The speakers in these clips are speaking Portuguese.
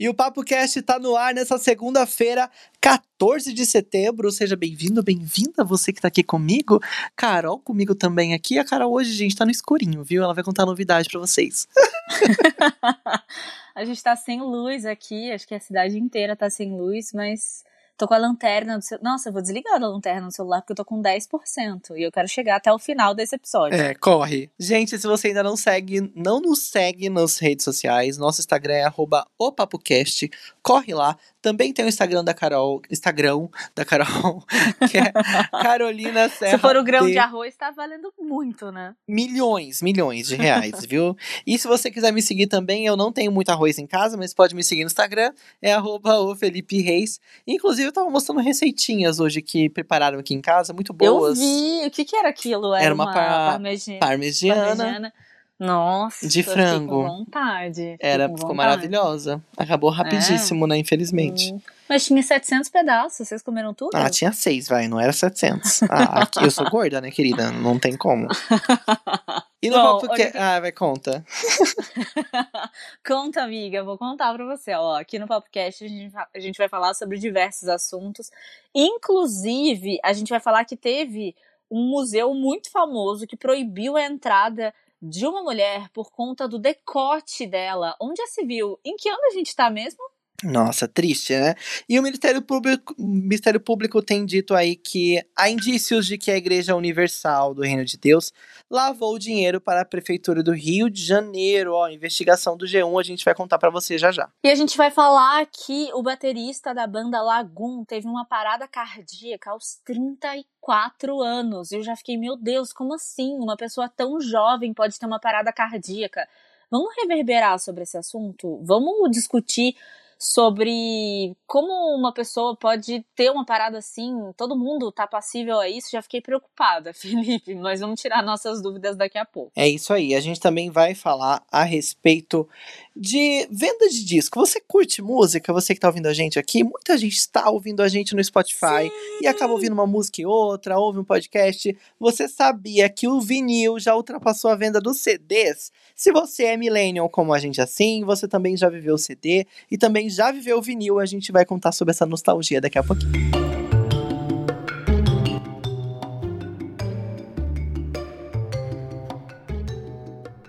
E o Papo Cast tá no ar nessa segunda-feira, 14 de setembro. Seja bem-vindo, bem-vinda você que tá aqui comigo. Carol comigo também aqui. A Carol hoje, gente, tá no escurinho, viu? Ela vai contar novidade para vocês. a gente tá sem luz aqui, acho que a cidade inteira tá sem luz, mas tô com a lanterna do seu... Nossa, eu vou desligar a lanterna do celular porque eu tô com 10% e eu quero chegar até o final desse episódio. É, corre. Gente, se você ainda não segue, não nos segue nas redes sociais. Nosso Instagram é opapocast. Corre lá, também tem o Instagram da Carol, Instagram da Carol, que é Carolina Serra. Se for o grão de, de arroz, tá valendo muito, né? Milhões, milhões de reais, viu? E se você quiser me seguir também, eu não tenho muito arroz em casa, mas pode me seguir no Instagram, é arroba o Felipe Reis. Inclusive, eu tava mostrando receitinhas hoje que prepararam aqui em casa, muito boas. Eu vi, o que que era aquilo? Era, era uma, uma parmegiana. parmegiana. Nossa, de frango. Com vontade. Era, ficou maravilhosa. Acabou rapidíssimo, é. né? Infelizmente. Hum. Mas tinha 700 pedaços, vocês comeram tudo? Ah, tinha seis, vai, não era 700. Ah, aqui eu sou gorda, né, querida? Não tem como. E no Bom, papo que... Ah, vai, conta. conta, amiga, vou contar pra você. Ó, aqui no PapoCast a gente, a gente vai falar sobre diversos assuntos. Inclusive, a gente vai falar que teve um museu muito famoso que proibiu a entrada de uma mulher por conta do decote dela. Onde já se viu? Em que ano a gente tá mesmo? Nossa, triste, né? E o Ministério Público, o Ministério Público tem dito aí que há indícios de que a Igreja Universal do Reino de Deus lavou dinheiro para a Prefeitura do Rio de Janeiro. Ó, investigação do G1, a gente vai contar para você já já. E a gente vai falar que o baterista da banda Lagoon teve uma parada cardíaca aos 34 anos. Eu já fiquei, meu Deus, como assim? Uma pessoa tão jovem pode ter uma parada cardíaca? Vamos reverberar sobre esse assunto? Vamos discutir sobre como uma pessoa pode ter uma parada assim, todo mundo tá passível a isso, já fiquei preocupada, Felipe, mas vamos tirar nossas dúvidas daqui a pouco. É isso aí, a gente também vai falar a respeito de venda de disco. Você curte música? Você que tá ouvindo a gente aqui, muita gente está ouvindo a gente no Spotify Sim. e acaba ouvindo uma música e outra, ouve um podcast. Você sabia que o vinil já ultrapassou a venda dos CDs? Se você é millennial como a gente assim, você também já viveu o CD e também já viveu o vinil, a gente vai contar sobre essa nostalgia daqui a pouquinho.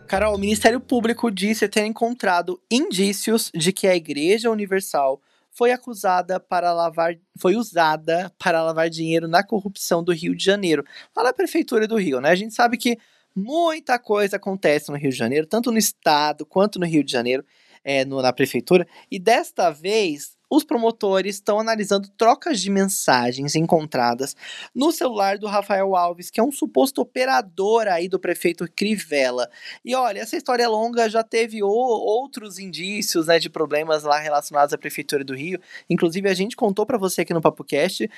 Carol, o Ministério Público disse ter encontrado indícios de que a Igreja Universal foi acusada para lavar, foi usada para lavar dinheiro na corrupção do Rio de Janeiro, lá na prefeitura do Rio, né? A gente sabe que muita coisa acontece no Rio de Janeiro, tanto no estado quanto no Rio de Janeiro é, no, na prefeitura. E desta vez, os promotores estão analisando trocas de mensagens encontradas no celular do Rafael Alves, que é um suposto operador aí do prefeito Crivella. E olha, essa história é longa, já teve o, outros indícios né, de problemas lá relacionados à prefeitura do Rio. Inclusive, a gente contou para você aqui no PapoCast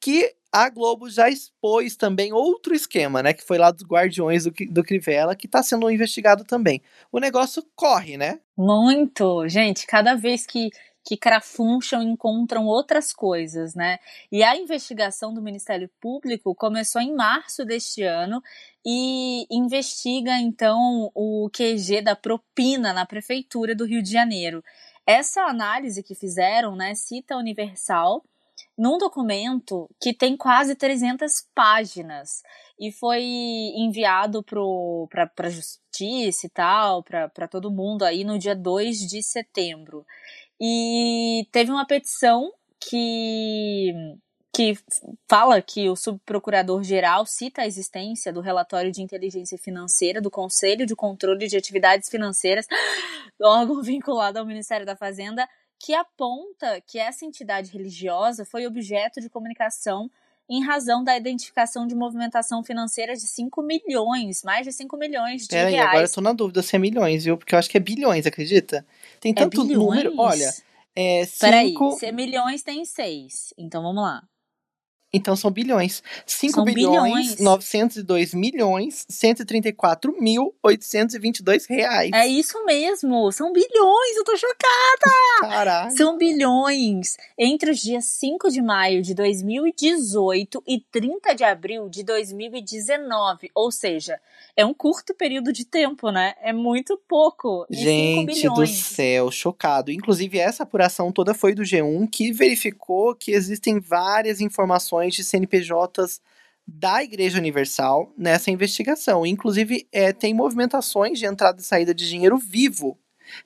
que a Globo já expôs também outro esquema, né? Que foi lá dos Guardiões do, do Crivella, que está sendo investigado também. O negócio corre, né? Muito! Gente, cada vez que que crafuncham encontram outras coisas, né? E a investigação do Ministério Público começou em março deste ano e investiga então o QG da propina na prefeitura do Rio de Janeiro. Essa análise que fizeram, né, cita a Universal num documento que tem quase 300 páginas e foi enviado para a justiça e tal, para todo mundo aí no dia 2 de setembro. E teve uma petição que que fala que o subprocurador-geral cita a existência do relatório de inteligência financeira do Conselho de Controle de Atividades Financeiras, órgão vinculado ao Ministério da Fazenda, que aponta que essa entidade religiosa foi objeto de comunicação em razão da identificação de movimentação financeira de 5 milhões, mais de 5 milhões de Pera reais. Aí, agora eu tô na dúvida se é milhões, viu? Porque eu acho que é bilhões, acredita? Tem é tanto é número. Olha, é cinco... Peraí, se é milhões tem seis. Então vamos lá. Então são bilhões. 5 são bilhões, bilhões, 902 milhões, 134 mil, 822 reais. É isso mesmo, são bilhões, eu tô chocada! Caralho. São bilhões. Entre os dias 5 de maio de 2018 e 30 de abril de 2019. Ou seja, é um curto período de tempo, né? É muito pouco. Gente do céu, chocado. Inclusive, essa apuração toda foi do G1 que verificou que existem várias informações de CNPJs da Igreja Universal nessa investigação. Inclusive, é, tem movimentações de entrada e saída de dinheiro vivo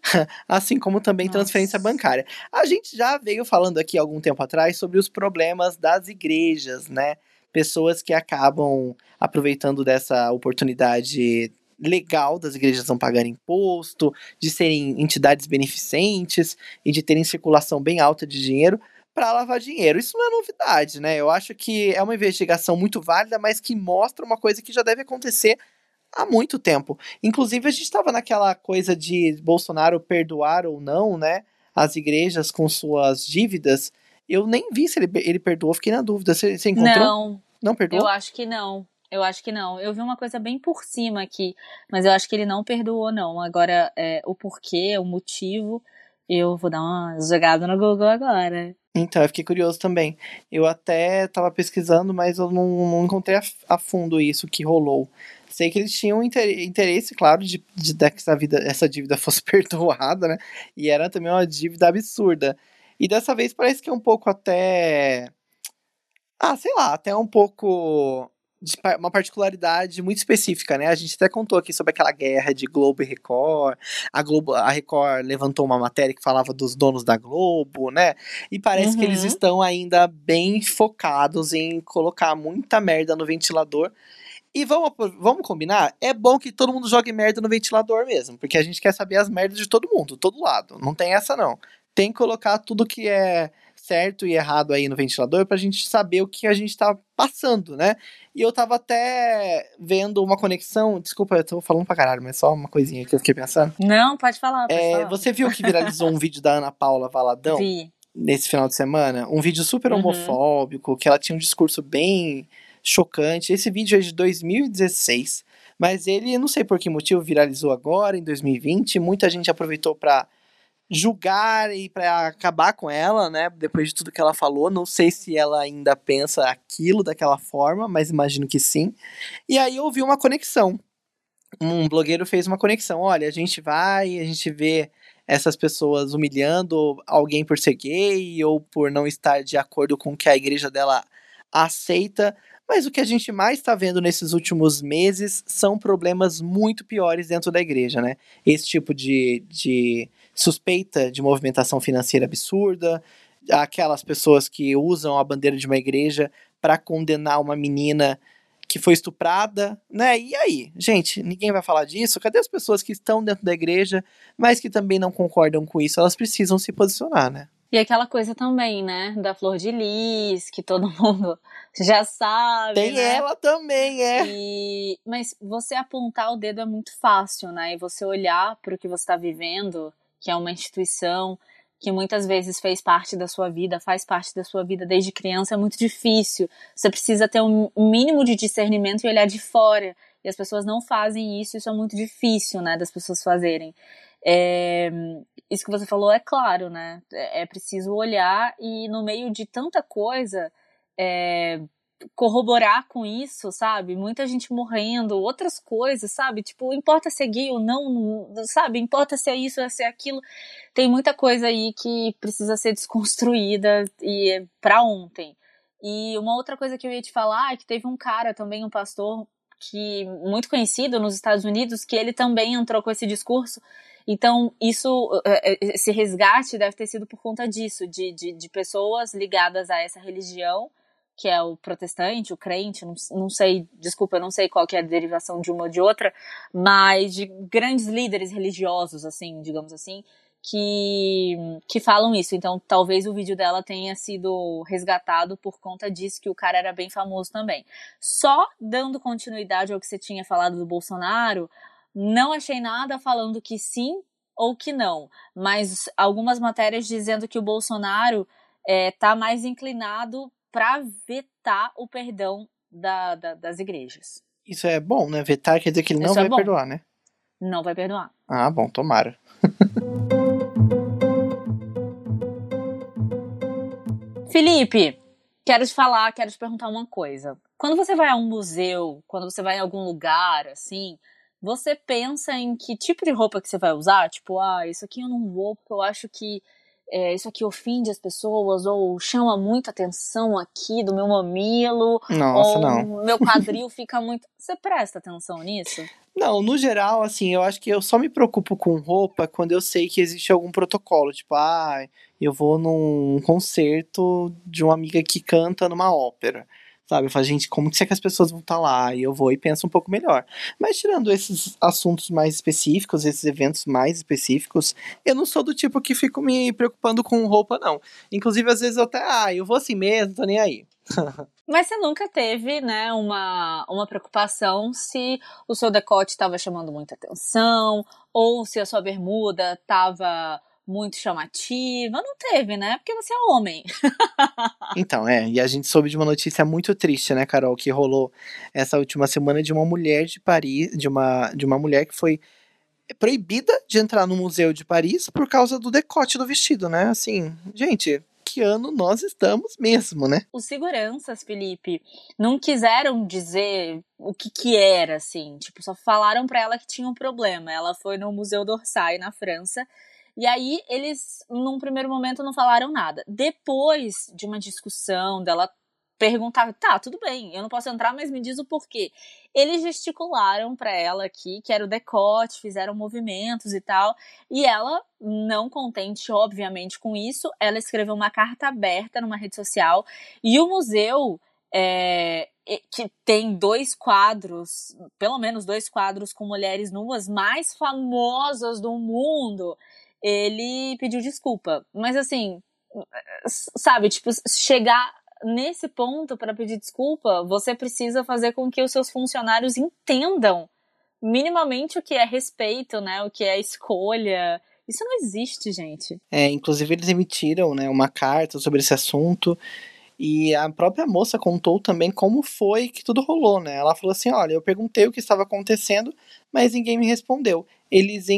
assim como também Nossa. transferência bancária. A gente já veio falando aqui algum tempo atrás sobre os problemas das igrejas, né? Pessoas que acabam aproveitando dessa oportunidade legal das igrejas não pagarem imposto, de serem entidades beneficentes e de terem circulação bem alta de dinheiro para lavar dinheiro. Isso não é novidade, né? Eu acho que é uma investigação muito válida, mas que mostra uma coisa que já deve acontecer há muito tempo. Inclusive, a gente estava naquela coisa de Bolsonaro perdoar ou não, né? As igrejas com suas dívidas. Eu nem vi se ele, ele perdoou, fiquei na dúvida. Você, você encontrou? Não. Não perdoou? Eu acho que não. Eu acho que não. Eu vi uma coisa bem por cima aqui, mas eu acho que ele não perdoou, não. Agora, é, o porquê, o motivo, eu vou dar uma jogada no Google agora. Então, eu fiquei curioso também. Eu até estava pesquisando, mas eu não, não encontrei a, a, fundo isso que rolou. Sei que eles tinham interesse, claro, de, de, de que essa, vida, essa dívida fosse perdoada, né? E era também uma dívida absurda. E dessa vez parece que é um pouco até. Ah, sei lá, até um pouco de uma particularidade muito específica, né? A gente até contou aqui sobre aquela guerra de Globo e Record. A Globo, a Record levantou uma matéria que falava dos donos da Globo, né? E parece uhum. que eles uhum. estão ainda bem focados em colocar muita merda no ventilador. E vamos, vamos combinar? É bom que todo mundo jogue merda no ventilador mesmo, porque a gente quer saber as merdas de todo mundo, todo lado. Não tem essa não. Tem que colocar tudo que é certo e errado aí no ventilador pra gente saber o que a gente tá passando, né? E eu tava até vendo uma conexão. Desculpa, eu tô falando pra caralho, mas só uma coisinha que eu fiquei pensando. Não, pode falar. Pode é, falar. Você viu que viralizou um vídeo da Ana Paula Valadão? Vi. Nesse final de semana? Um vídeo super uhum. homofóbico, uhum. que ela tinha um discurso bem chocante. Esse vídeo é de 2016, mas ele, não sei por que motivo, viralizou agora, em 2020. Muita gente aproveitou para julgar e para acabar com ela, né? Depois de tudo que ela falou, não sei se ela ainda pensa aquilo daquela forma, mas imagino que sim. E aí eu vi uma conexão. Um blogueiro fez uma conexão. Olha, a gente vai, a gente vê essas pessoas humilhando alguém por ser gay ou por não estar de acordo com o que a igreja dela aceita, mas o que a gente mais está vendo nesses últimos meses são problemas muito piores dentro da igreja, né? Esse tipo de, de suspeita de movimentação financeira absurda, aquelas pessoas que usam a bandeira de uma igreja para condenar uma menina que foi estuprada, né? E aí, gente, ninguém vai falar disso? Cadê as pessoas que estão dentro da igreja, mas que também não concordam com isso? Elas precisam se posicionar, né? E aquela coisa também, né? Da flor de lis, que todo mundo já sabe. Tem né? ela também, é. E... Mas você apontar o dedo é muito fácil, né? E você olhar para o que você está vivendo, que é uma instituição que muitas vezes fez parte da sua vida, faz parte da sua vida desde criança, é muito difícil. Você precisa ter um mínimo de discernimento e olhar de fora. E as pessoas não fazem isso, isso é muito difícil, né, das pessoas fazerem. É, isso que você falou é claro, né? É, é preciso olhar e no meio de tanta coisa é, corroborar com isso, sabe? Muita gente morrendo, outras coisas, sabe? Tipo, importa ser gay ou não, sabe? Importa ser isso, ou ser aquilo. Tem muita coisa aí que precisa ser desconstruída e é para ontem. E uma outra coisa que eu ia te falar é que teve um cara também, um pastor que muito conhecido nos Estados Unidos, que ele também entrou com esse discurso então, isso, é, é, esse resgate deve ter sido por conta disso, de, de, de pessoas ligadas a essa religião, que é o protestante, o crente, não, não sei, desculpa, eu não sei qual que é a derivação de uma ou de outra, mas de grandes líderes religiosos, assim, digamos assim, que, que falam isso. Então, talvez o vídeo dela tenha sido resgatado por conta disso, que o cara era bem famoso também. Só dando continuidade ao que você tinha falado do Bolsonaro, não achei nada falando que sim ou que não, mas algumas matérias dizendo que o Bolsonaro está é, mais inclinado para vetar o perdão da, da, das igrejas. Isso é bom, né? Vetar quer dizer que ele não Isso é vai bom. perdoar, né? Não vai perdoar. Ah, bom, tomara. Felipe, quero te falar, quero te perguntar uma coisa. Quando você vai a um museu, quando você vai em algum lugar, assim, você pensa em que tipo de roupa que você vai usar? Tipo, ah, isso aqui eu não vou porque eu acho que é, isso aqui ofende as pessoas ou chama muita atenção aqui do meu mamilo Nossa, ou não. meu quadril fica muito. Você presta atenção nisso? Não, no geral, assim, eu acho que eu só me preocupo com roupa quando eu sei que existe algum protocolo. Tipo, ah, eu vou num concerto de uma amiga que canta numa ópera. Sabe? Eu falo, gente, como que é que as pessoas vão estar lá? E eu vou e penso um pouco melhor. Mas tirando esses assuntos mais específicos, esses eventos mais específicos, eu não sou do tipo que fico me preocupando com roupa, não. Inclusive, às vezes eu até, ah, eu vou assim mesmo, tô nem aí. Mas você nunca teve, né, uma, uma preocupação se o seu decote estava chamando muita atenção, ou se a sua bermuda estava muito chamativa. Não teve, né? Porque você é homem. Então, é, e a gente soube de uma notícia muito triste, né, Carol, que rolou essa última semana de uma mulher de Paris, de uma, de uma mulher que foi proibida de entrar no museu de Paris por causa do decote do vestido, né? Assim, gente, que ano nós estamos mesmo, né? Os seguranças, Felipe, não quiseram dizer o que que era, assim. Tipo, só falaram pra ela que tinha um problema. Ela foi no Museu d'Orsay, na França, e aí eles, num primeiro momento, não falaram nada. Depois de uma discussão dela perguntar, tá, tudo bem, eu não posso entrar, mas me diz o porquê. Eles gesticularam para ela aqui, que era o decote, fizeram movimentos e tal, e ela, não contente, obviamente, com isso, ela escreveu uma carta aberta numa rede social, e o museu é, que tem dois quadros, pelo menos dois quadros com mulheres nuas mais famosas do mundo, ele pediu desculpa. Mas assim, sabe, tipo, chegar nesse ponto para pedir desculpa, você precisa fazer com que os seus funcionários entendam minimamente o que é respeito, né? O que é escolha. Isso não existe, gente. É, inclusive eles emitiram, né, uma carta sobre esse assunto e a própria moça contou também como foi que tudo rolou, né? Ela falou assim: olha, eu perguntei o que estava acontecendo, mas ninguém me respondeu. Eles,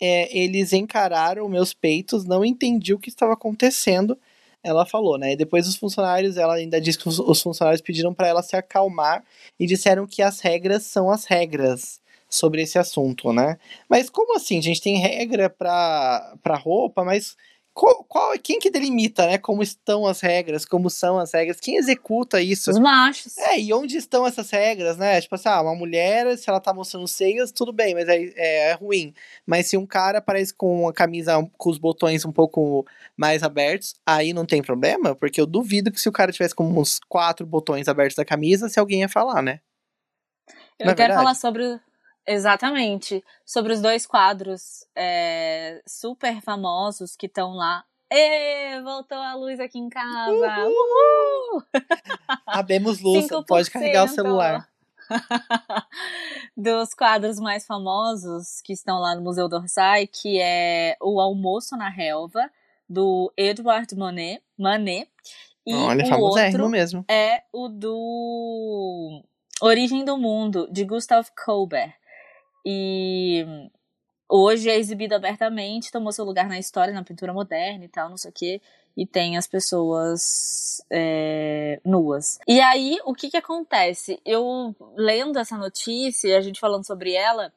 é, eles encararam meus peitos, não entendi o que estava acontecendo. Ela falou, né? E depois os funcionários, ela ainda disse que os, os funcionários pediram para ela se acalmar e disseram que as regras são as regras sobre esse assunto, né? Mas como assim? A gente tem regra para roupa, mas qual, qual, quem que delimita, né? Como estão as regras, como são as regras, quem executa isso? Os machos. É, e onde estão essas regras, né? Tipo assim, ah, uma mulher, se ela tá mostrando seios, tudo bem, mas é, é, é ruim. Mas se um cara aparece com a camisa com os botões um pouco mais abertos, aí não tem problema, porque eu duvido que se o cara tivesse com uns quatro botões abertos da camisa, se alguém ia falar, né? Eu quero verdade? falar sobre Exatamente. Sobre os dois quadros é, super famosos que estão lá. Ê, voltou a luz aqui em casa! Uhul! Uhul! Abemos luz, pode carregar o celular. Dos quadros mais famosos que estão lá no Museu d'Orsay, que é O Almoço na Relva, do Edouard Manet. Manet e Olha, o outro mesmo. é o do Origem do Mundo, de Gustave Colbert. E hoje é exibido abertamente, tomou seu lugar na história, na pintura moderna e tal, não sei o quê. E tem as pessoas é, nuas. E aí, o que que acontece? Eu, lendo essa notícia, a gente falando sobre ela,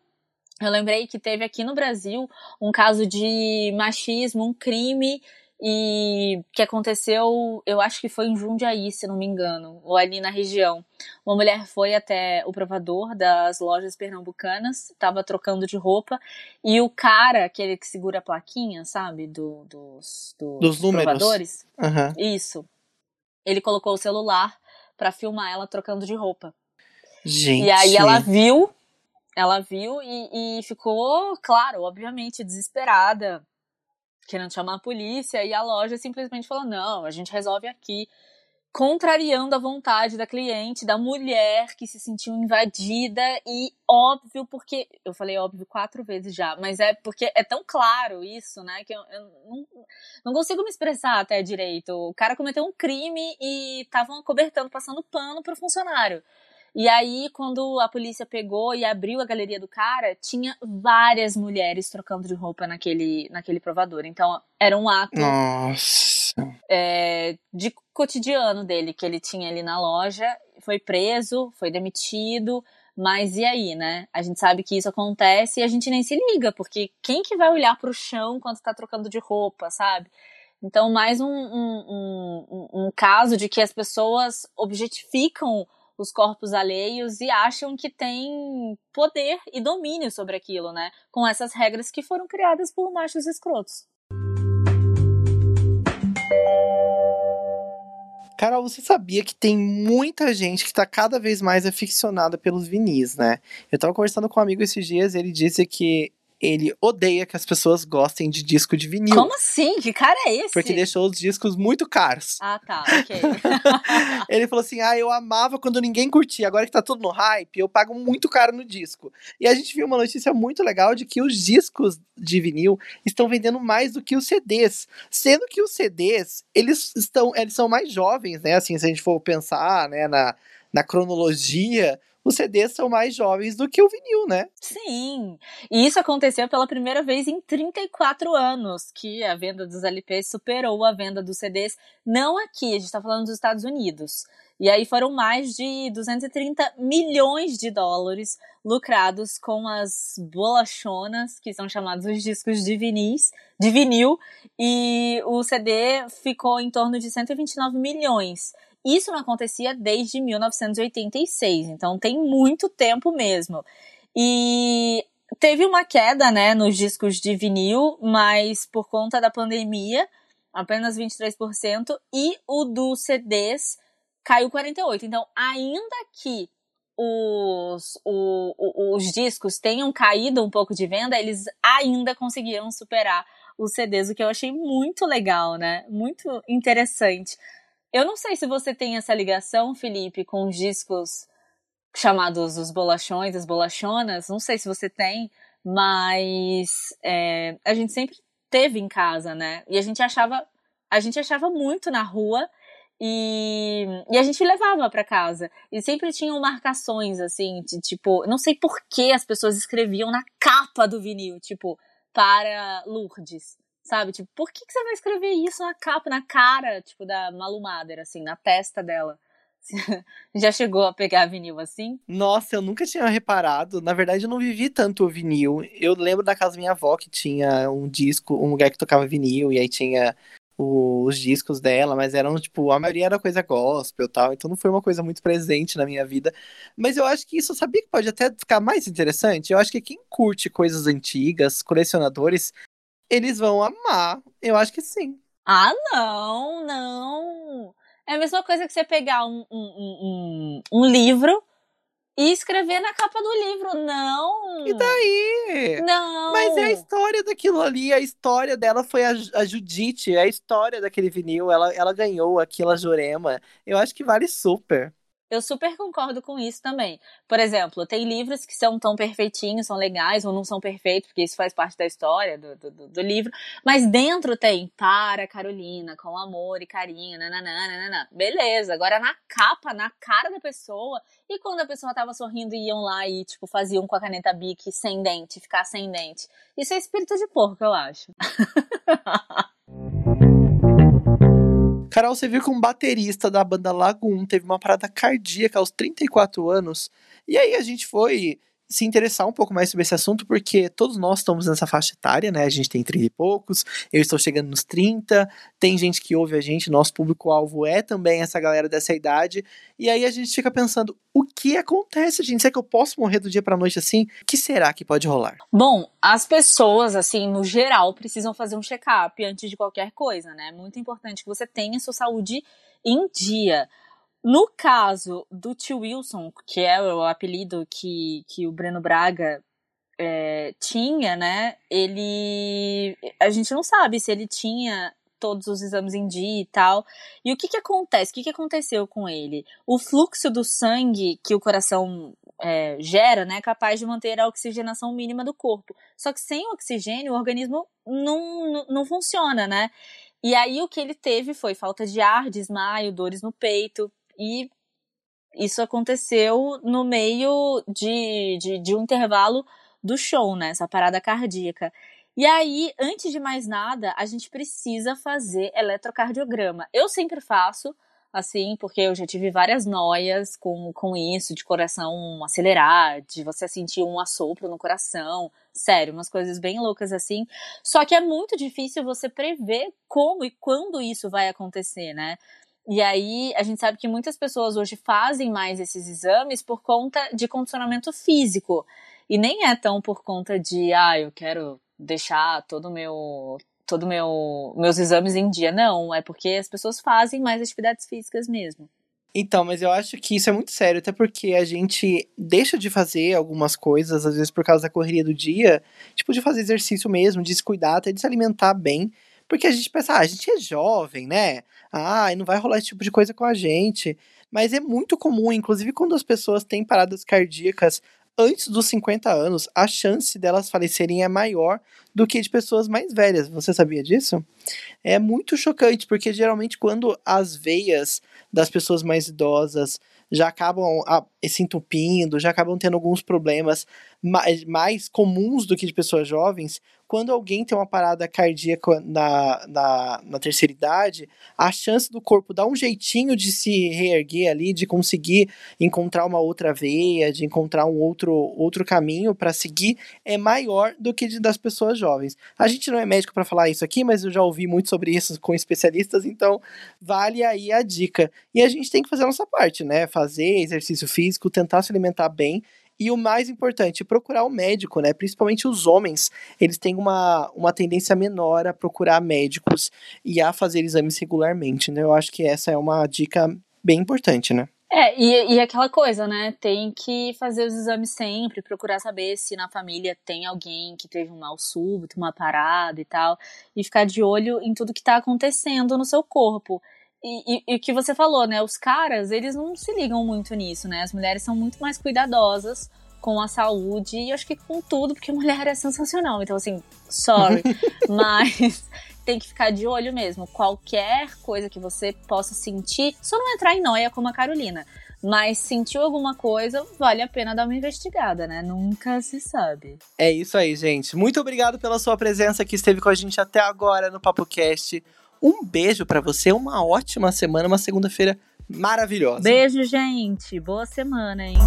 eu lembrei que teve aqui no Brasil um caso de machismo, um crime e que aconteceu, eu acho que foi em Jundiaí, se não me engano, ou ali na região. Uma mulher foi até o provador das lojas pernambucanas, estava trocando de roupa, e o cara, aquele que segura a plaquinha, sabe, do, dos, dos, dos números. provadores, uhum. isso, ele colocou o celular para filmar ela trocando de roupa. Gente. E aí ela viu, ela viu e, e ficou, claro, obviamente, desesperada querendo chamar a polícia e a loja simplesmente falou: não, a gente resolve aqui. contrariando a vontade da cliente, da mulher que se sentiu invadida e óbvio porque eu falei óbvio quatro vezes já, mas é porque é tão claro isso, né, que eu, eu não, não, consigo me expressar até direito. O cara cometeu um crime e estavam cobertando, passando pano pro funcionário. E aí, quando a polícia pegou e abriu a galeria do cara, tinha várias mulheres trocando de roupa naquele, naquele provador. Então, era um ato é, de cotidiano dele que ele tinha ali na loja. Foi preso, foi demitido. Mas e aí, né? A gente sabe que isso acontece e a gente nem se liga, porque quem que vai olhar pro chão quando tá trocando de roupa, sabe? Então, mais um, um, um, um caso de que as pessoas objetificam os corpos alheios e acham que tem poder e domínio sobre aquilo, né? Com essas regras que foram criadas por machos escrotos. Carol, você sabia que tem muita gente que tá cada vez mais aficionada pelos vinis, né? Eu tava conversando com um amigo esses dias e ele disse que ele odeia que as pessoas gostem de disco de vinil. Como assim? Que cara é esse? Porque deixou os discos muito caros. Ah, tá, ok. ele falou assim: ah, eu amava quando ninguém curtia, agora que tá tudo no hype, eu pago muito caro no disco. E a gente viu uma notícia muito legal de que os discos de vinil estão vendendo mais do que os CDs. Sendo que os CDs, eles estão, eles são mais jovens, né? Assim, se a gente for pensar, né, na, na cronologia, os CDs são mais jovens do que o vinil, né? Sim. E isso aconteceu pela primeira vez em 34 anos, que a venda dos LPs superou a venda dos CDs. Não aqui, a gente tá falando dos Estados Unidos. E aí foram mais de 230 milhões de dólares lucrados com as bolachonas, que são chamados os discos de vinis, de vinil, e o CD ficou em torno de 129 milhões. Isso não acontecia desde 1986, então tem muito tempo mesmo. E teve uma queda, né, nos discos de vinil, mas por conta da pandemia, apenas 23%, e o dos CDs caiu 48%. Então, ainda que os, o, os discos tenham caído um pouco de venda, eles ainda conseguiram superar os CDs, o que eu achei muito legal, né? Muito interessante. Eu não sei se você tem essa ligação, Felipe, com os discos chamados os bolachões, as bolachonas. Não sei se você tem, mas é, a gente sempre teve em casa, né? E a gente achava, a gente achava muito na rua e, e a gente levava para casa. E sempre tinham marcações, assim, de, tipo, não sei por que as pessoas escreviam na capa do vinil, tipo, para Lourdes sabe? Tipo, por que, que você vai escrever isso na capa, na cara, tipo, da Malu Mader, assim, na testa dela? Já chegou a pegar vinil assim? Nossa, eu nunca tinha reparado. Na verdade, eu não vivi tanto o vinil. Eu lembro da casa da minha avó que tinha um disco, um lugar que tocava vinil, e aí tinha os discos dela, mas eram, tipo, a maioria era coisa gospel e tal, então não foi uma coisa muito presente na minha vida. Mas eu acho que isso, sabia que pode até ficar mais interessante? Eu acho que quem curte coisas antigas, colecionadores, eles vão amar. Eu acho que sim. Ah, não, não. É a mesma coisa que você pegar um, um, um, um livro e escrever na capa do livro. Não. E daí? Não. Mas é a história daquilo ali. A história dela foi a, a Judite. É a história daquele vinil. Ela, ela ganhou aquilo, a Jurema. Eu acho que vale super. Eu super concordo com isso também. Por exemplo, tem livros que são tão perfeitinhos, são legais, ou não são perfeitos, porque isso faz parte da história do, do, do livro. Mas dentro tem para Carolina, com amor e carinho, nananana. Beleza. Agora na capa, na cara da pessoa, e quando a pessoa tava sorrindo e iam lá e, tipo, faziam com a caneta Bic sem dente, ficar sem dente. Isso é espírito de porco, eu acho. Carol, você viu que um baterista da banda Lagoon teve uma parada cardíaca aos 34 anos. E aí a gente foi se interessar um pouco mais sobre esse assunto, porque todos nós estamos nessa faixa etária, né? A gente tem 30 e poucos, eu estou chegando nos 30, tem gente que ouve a gente, nosso público-alvo é também essa galera dessa idade, e aí a gente fica pensando, o que acontece, gente? Será que eu posso morrer do dia pra noite assim? O que será que pode rolar? Bom, as pessoas, assim, no geral, precisam fazer um check-up antes de qualquer coisa, né? É muito importante que você tenha sua saúde em dia. No caso do tio Wilson, que é o apelido que, que o Breno Braga é, tinha, né? Ele. A gente não sabe se ele tinha todos os exames em dia e tal. E o que que acontece? O que que aconteceu com ele? O fluxo do sangue que o coração é, gera, né, é capaz de manter a oxigenação mínima do corpo. Só que sem oxigênio, o organismo não, não, não funciona, né? E aí o que ele teve foi falta de ar, desmaio, dores no peito. E isso aconteceu no meio de, de, de um intervalo do show, né? Essa parada cardíaca. E aí, antes de mais nada, a gente precisa fazer eletrocardiograma. Eu sempre faço, assim, porque eu já tive várias noias com, com isso, de coração acelerar, de você sentir um assopro no coração. Sério, umas coisas bem loucas assim. Só que é muito difícil você prever como e quando isso vai acontecer, né? E aí, a gente sabe que muitas pessoas hoje fazem mais esses exames por conta de condicionamento físico. E nem é tão por conta de, ah, eu quero deixar todo meu todo meu meus exames em dia. Não, é porque as pessoas fazem mais atividades físicas mesmo. Então, mas eu acho que isso é muito sério, até porque a gente deixa de fazer algumas coisas, às vezes por causa da correria do dia, tipo de fazer exercício mesmo, de se cuidar, até de se alimentar bem, porque a gente pensa, ah, a gente é jovem, né? Ah, não vai rolar esse tipo de coisa com a gente. Mas é muito comum, inclusive quando as pessoas têm paradas cardíacas antes dos 50 anos, a chance delas falecerem é maior do que de pessoas mais velhas. Você sabia disso? É muito chocante, porque geralmente quando as veias das pessoas mais idosas já acabam ah, se entupindo, já acabam tendo alguns problemas mais, mais comuns do que de pessoas jovens, quando alguém tem uma parada cardíaca na, na, na, terceira idade, a chance do corpo dar um jeitinho de se reerguer ali, de conseguir encontrar uma outra veia, de encontrar um outro, outro caminho para seguir, é maior do que de, das pessoas jovens. A gente não é médico para falar isso aqui, mas eu já ouvi muito sobre isso com especialistas, então vale aí a dica. E a gente tem que fazer a nossa parte, né? Fazer exercício físico, tentar se alimentar bem e o mais importante, procurar o um médico, né? Principalmente os homens, eles têm uma, uma tendência menor a procurar médicos e a fazer exames regularmente, né? Eu acho que essa é uma dica bem importante, né? É, e, e aquela coisa, né? Tem que fazer os exames sempre, procurar saber se na família tem alguém que teve um mal súbito, uma parada e tal, e ficar de olho em tudo que tá acontecendo no seu corpo. E, o que você falou, né? Os caras, eles não se ligam muito nisso, né? As mulheres são muito mais cuidadosas com a saúde e acho que com tudo, porque mulher é sensacional. Então, assim, sorry. mas tem que ficar de olho mesmo. Qualquer coisa que você possa sentir, só não entrar em noia como a Carolina. Mas sentiu alguma coisa, vale a pena dar uma investigada, né? Nunca se sabe. É isso aí, gente. Muito obrigado pela sua presença que esteve com a gente até agora no PapoCast. Um beijo para você, uma ótima semana, uma segunda-feira maravilhosa. Beijo, gente. Boa semana, hein?